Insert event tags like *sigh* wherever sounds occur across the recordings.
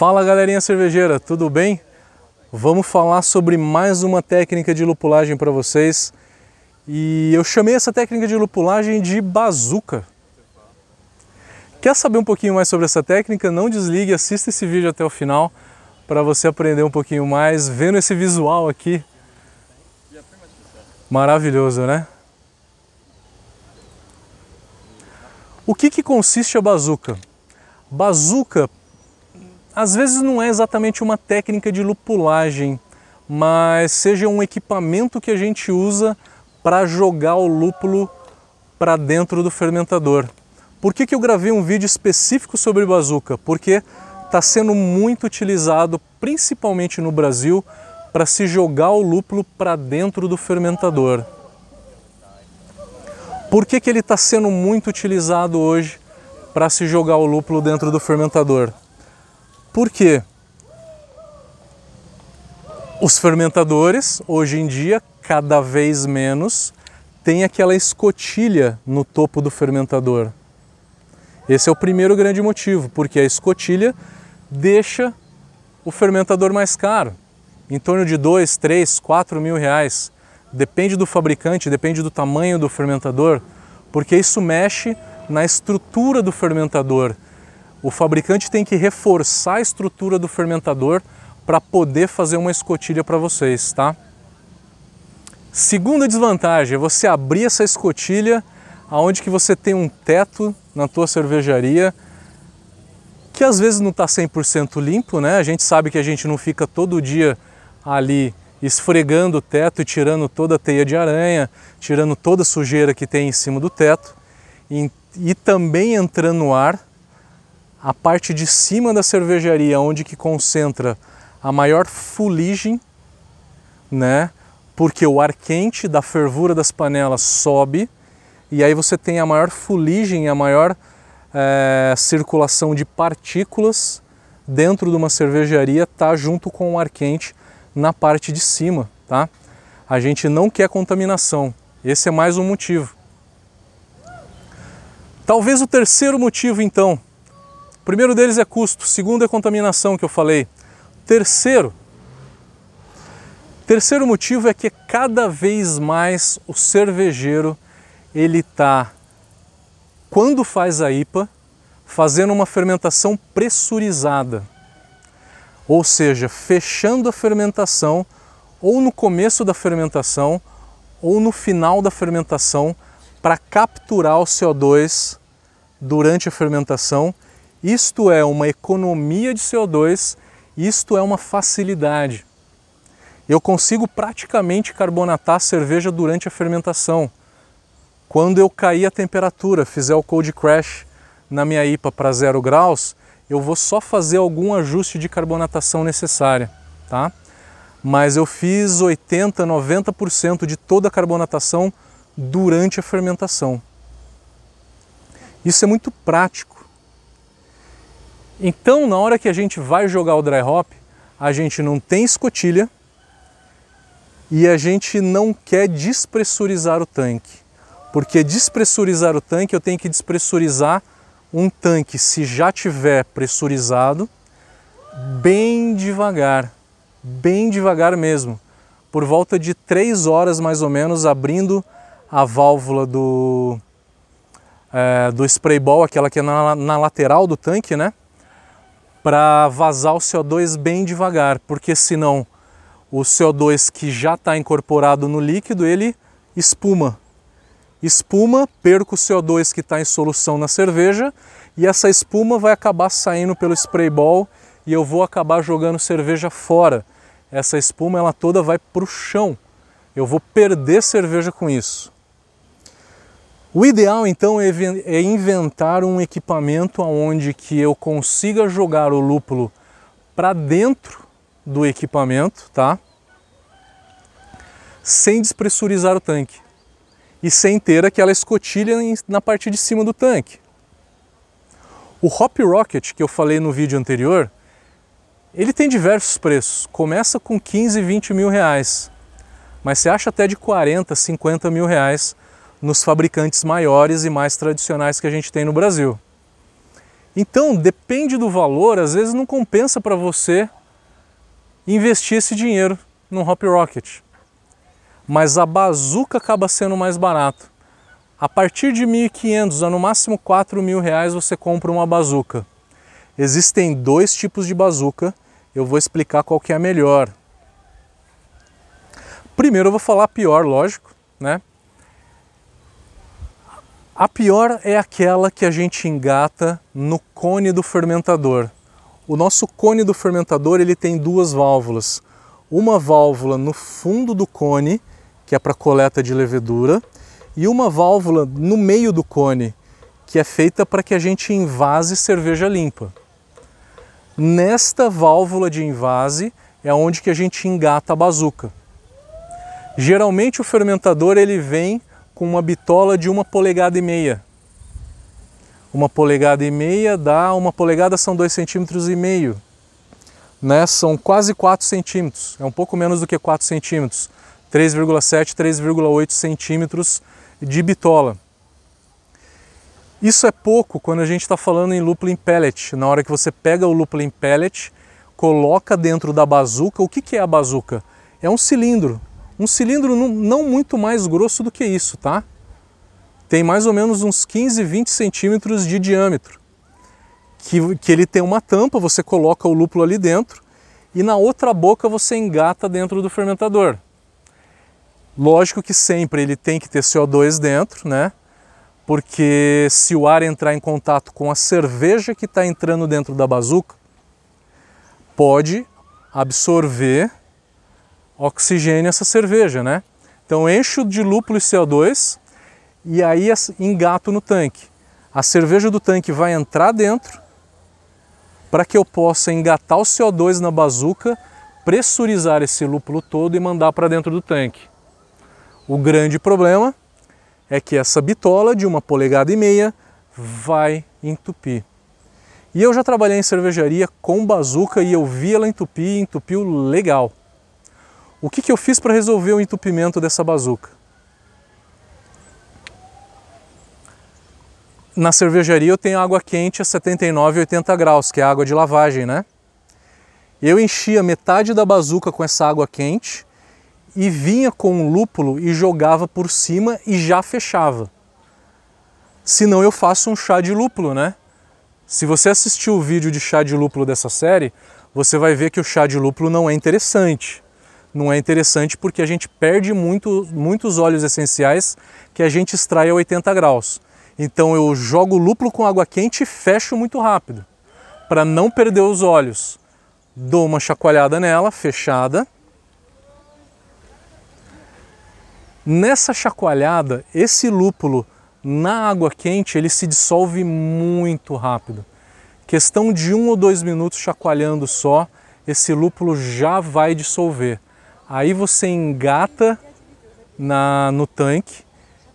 Fala galerinha cervejeira, tudo bem? Vamos falar sobre mais uma técnica de lupulagem para vocês. E eu chamei essa técnica de lupulagem de bazuca. Quer saber um pouquinho mais sobre essa técnica? Não desligue, assista esse vídeo até o final para você aprender um pouquinho mais, vendo esse visual aqui. Maravilhoso, né? O que, que consiste a bazuca? Bazuca, às vezes não é exatamente uma técnica de lupulagem, mas seja um equipamento que a gente usa para jogar o lúpulo para dentro do fermentador. Por que, que eu gravei um vídeo específico sobre bazuca? Porque está sendo muito utilizado, principalmente no Brasil, para se jogar o lúpulo para dentro do fermentador. Por que, que ele está sendo muito utilizado hoje para se jogar o lúpulo dentro do fermentador? Porque os fermentadores, hoje em dia, cada vez menos, têm aquela escotilha no topo do fermentador. Esse é o primeiro grande motivo, porque a escotilha deixa o fermentador mais caro, em torno de 2, 3, 4 mil reais. Depende do fabricante, depende do tamanho do fermentador, porque isso mexe na estrutura do fermentador. O fabricante tem que reforçar a estrutura do fermentador para poder fazer uma escotilha para vocês, tá? Segunda desvantagem é você abrir essa escotilha aonde que você tem um teto na tua cervejaria que às vezes não está 100% limpo, né? A gente sabe que a gente não fica todo dia ali esfregando o teto e tirando toda a teia de aranha, tirando toda a sujeira que tem em cima do teto e, e também entrando no ar a parte de cima da cervejaria, onde que concentra a maior fuligem, né? Porque o ar quente da fervura das panelas sobe e aí você tem a maior fuligem, a maior é, circulação de partículas dentro de uma cervejaria, tá junto com o ar quente na parte de cima, tá? A gente não quer contaminação. Esse é mais um motivo. Talvez o terceiro motivo, então. O primeiro deles é custo, o segundo é contaminação que eu falei. Terceiro, terceiro motivo é que cada vez mais o cervejeiro ele está, quando faz a IPA, fazendo uma fermentação pressurizada ou seja, fechando a fermentação ou no começo da fermentação ou no final da fermentação para capturar o CO2 durante a fermentação. Isto é uma economia de CO2, isto é uma facilidade. Eu consigo praticamente carbonatar a cerveja durante a fermentação. Quando eu cair a temperatura, fizer o cold crash na minha IPA para zero graus, eu vou só fazer algum ajuste de carbonatação necessária, tá? Mas eu fiz 80, 90% de toda a carbonatação durante a fermentação. Isso é muito prático. Então, na hora que a gente vai jogar o dry hop, a gente não tem escotilha e a gente não quer despressurizar o tanque. Porque despressurizar o tanque, eu tenho que despressurizar um tanque, se já tiver pressurizado, bem devagar, bem devagar mesmo, por volta de três horas mais ou menos, abrindo a válvula do, é, do spray ball, aquela que é na, na lateral do tanque, né? Para vazar o CO2 bem devagar, porque senão o CO2 que já está incorporado no líquido, ele espuma, espuma, perco o CO2 que está em solução na cerveja e essa espuma vai acabar saindo pelo spray ball e eu vou acabar jogando cerveja fora. Essa espuma ela toda vai para o chão. Eu vou perder cerveja com isso. O ideal então é, é inventar um equipamento onde que eu consiga jogar o lúpulo para dentro do equipamento, tá? Sem despressurizar o tanque e sem ter aquela escotilha na parte de cima do tanque. O Hop Rocket que eu falei no vídeo anterior, ele tem diversos preços, começa com 15, 20 mil reais, mas você acha até de 40, 50 mil reais nos fabricantes maiores e mais tradicionais que a gente tem no Brasil. Então, depende do valor, às vezes não compensa para você investir esse dinheiro no Hop Rocket. Mas a bazuca acaba sendo mais barato. A partir de 1.500 a no máximo 4 mil reais você compra uma bazuca. Existem dois tipos de bazuca, eu vou explicar qual que é a melhor. Primeiro eu vou falar a pior, lógico, né? A pior é aquela que a gente engata no cone do fermentador. O nosso cone do fermentador ele tem duas válvulas. Uma válvula no fundo do cone, que é para coleta de levedura, e uma válvula no meio do cone, que é feita para que a gente invase cerveja limpa. Nesta válvula de invase é onde que a gente engata a bazuca. Geralmente o fermentador ele vem com uma bitola de uma polegada e meia. Uma polegada e meia dá, uma polegada são dois centímetros e meio. Né? São quase 4 centímetros, é um pouco menos do que 4 centímetros. 3,7, 3,8 centímetros de bitola. Isso é pouco quando a gente está falando em lúpulo em pellet. Na hora que você pega o lúpulo em pellet, coloca dentro da bazuca. O que, que é a bazuca? É um cilindro. Um cilindro não muito mais grosso do que isso, tá? Tem mais ou menos uns 15, 20 centímetros de diâmetro. Que, que ele tem uma tampa, você coloca o lúpulo ali dentro e na outra boca você engata dentro do fermentador. Lógico que sempre ele tem que ter CO2 dentro, né? Porque se o ar entrar em contato com a cerveja que está entrando dentro da bazuca, pode absorver oxigênio essa cerveja, né? Então encho de lúpulo e CO2 e aí engato no tanque. A cerveja do tanque vai entrar dentro para que eu possa engatar o CO2 na bazuca, pressurizar esse lúpulo todo e mandar para dentro do tanque. O grande problema é que essa bitola de uma polegada e meia vai entupir. E eu já trabalhei em cervejaria com bazuca e eu vi ela entupir e entupiu legal. O que, que eu fiz para resolver o entupimento dessa bazuca? Na cervejaria eu tenho água quente a 79 e 80 graus, que é água de lavagem, né? Eu enchia metade da bazuca com essa água quente e vinha com um lúpulo e jogava por cima e já fechava. Senão eu faço um chá de lúpulo, né? Se você assistiu o vídeo de chá de lúpulo dessa série, você vai ver que o chá de lúpulo não é interessante. Não é interessante porque a gente perde muito, muitos óleos essenciais que a gente extrai a 80 graus. Então eu jogo o lúpulo com água quente e fecho muito rápido, para não perder os óleos. Dou uma chacoalhada nela, fechada, Nessa chacoalhada, esse lúpulo na água quente ele se dissolve muito rápido. Questão de um ou dois minutos chacoalhando só, esse lúpulo já vai dissolver. Aí você engata na, no tanque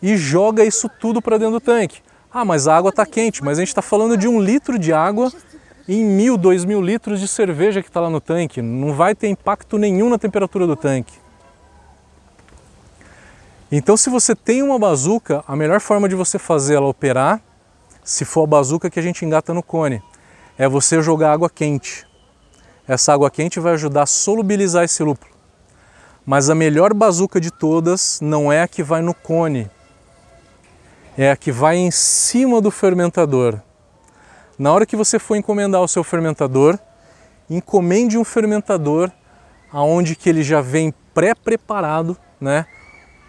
e joga isso tudo para dentro do tanque. Ah, mas a água está quente, mas a gente está falando de um litro de água em mil, dois mil litros de cerveja que está lá no tanque. Não vai ter impacto nenhum na temperatura do tanque. Então, se você tem uma bazuca, a melhor forma de você fazer ela operar, se for a bazuca que a gente engata no cone, é você jogar água quente. Essa água quente vai ajudar a solubilizar esse lúpulo. Mas a melhor bazuca de todas não é a que vai no cone, é a que vai em cima do fermentador. Na hora que você for encomendar o seu fermentador, encomende um fermentador aonde que ele já vem pré-preparado, né?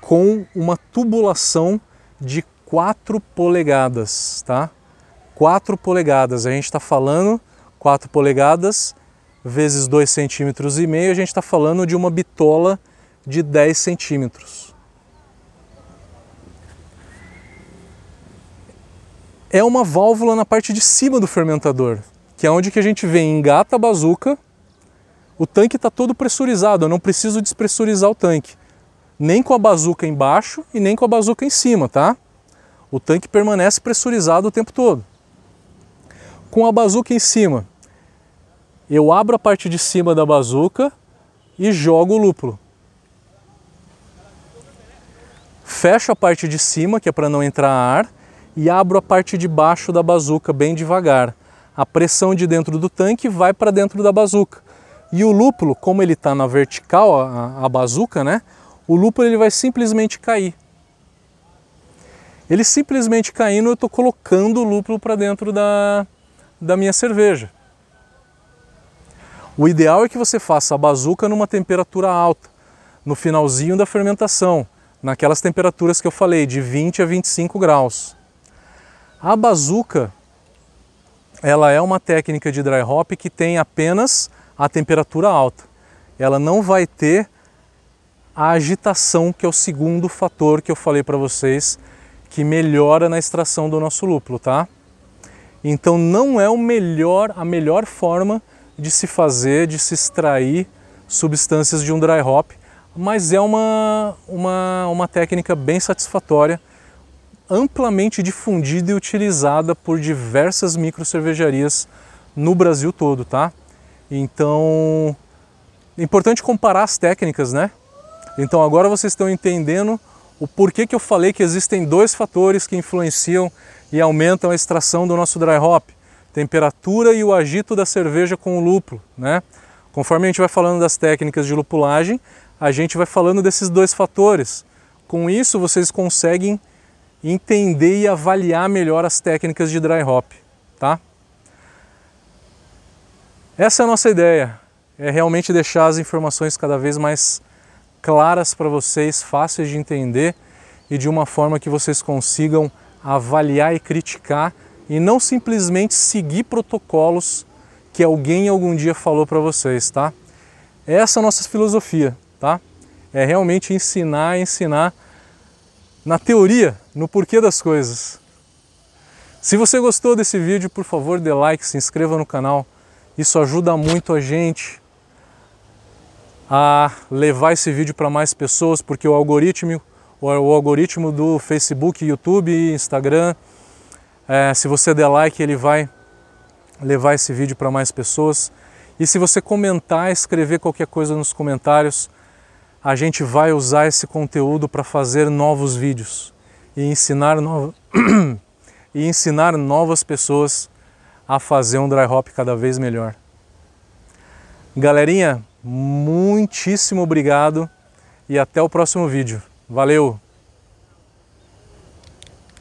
com uma tubulação de 4 polegadas, tá? 4 polegadas, a gente está falando 4 polegadas vezes 2 centímetros e meio, a gente está falando de uma bitola de 10 centímetros. É uma válvula na parte de cima do fermentador, que é onde que a gente vem, engata a bazuca, o tanque está todo pressurizado, eu não preciso despressurizar o tanque nem com a bazuca embaixo e nem com a bazuca em cima, tá? O tanque permanece pressurizado o tempo todo. Com a bazuca em cima, eu abro a parte de cima da bazuca e jogo o lúpulo. Fecho a parte de cima, que é para não entrar ar, e abro a parte de baixo da bazuca bem devagar. a pressão de dentro do tanque vai para dentro da bazuca. E o lúpulo, como ele está na vertical, a, a bazuca, né? O lúpulo ele vai simplesmente cair. Ele simplesmente caindo, eu estou colocando o lúpulo para dentro da, da minha cerveja. O ideal é que você faça a bazuca numa temperatura alta, no finalzinho da fermentação, naquelas temperaturas que eu falei, de 20 a 25 graus. A bazuca, ela é uma técnica de dry hop que tem apenas a temperatura alta. Ela não vai ter a agitação, que é o segundo fator que eu falei para vocês, que melhora na extração do nosso lúpulo, tá? Então não é o melhor, a melhor forma de se fazer, de se extrair substâncias de um dry hop, mas é uma, uma, uma técnica bem satisfatória, amplamente difundida e utilizada por diversas micro cervejarias no Brasil todo, tá? Então, é importante comparar as técnicas, né? Então agora vocês estão entendendo o porquê que eu falei que existem dois fatores que influenciam e aumentam a extração do nosso dry hop, temperatura e o agito da cerveja com o lúpulo, né? Conforme a gente vai falando das técnicas de lupulagem, a gente vai falando desses dois fatores. Com isso, vocês conseguem entender e avaliar melhor as técnicas de dry hop, tá? Essa é a nossa ideia, é realmente deixar as informações cada vez mais claras para vocês, fáceis de entender e de uma forma que vocês consigam avaliar e criticar e não simplesmente seguir protocolos que alguém algum dia falou para vocês, tá? Essa é a nossa filosofia tá? É realmente ensinar, ensinar na teoria, no porquê das coisas. Se você gostou desse vídeo, por favor, dê like, se inscreva no canal. Isso ajuda muito a gente a levar esse vídeo para mais pessoas, porque o algoritmo, o algoritmo do Facebook, YouTube Instagram, é, se você der like, ele vai levar esse vídeo para mais pessoas. E se você comentar, escrever qualquer coisa nos comentários, a gente vai usar esse conteúdo para fazer novos vídeos e ensinar, no... *clears throat* e ensinar novas pessoas a fazer um dry hop cada vez melhor. Galerinha, muitíssimo obrigado e até o próximo vídeo. Valeu!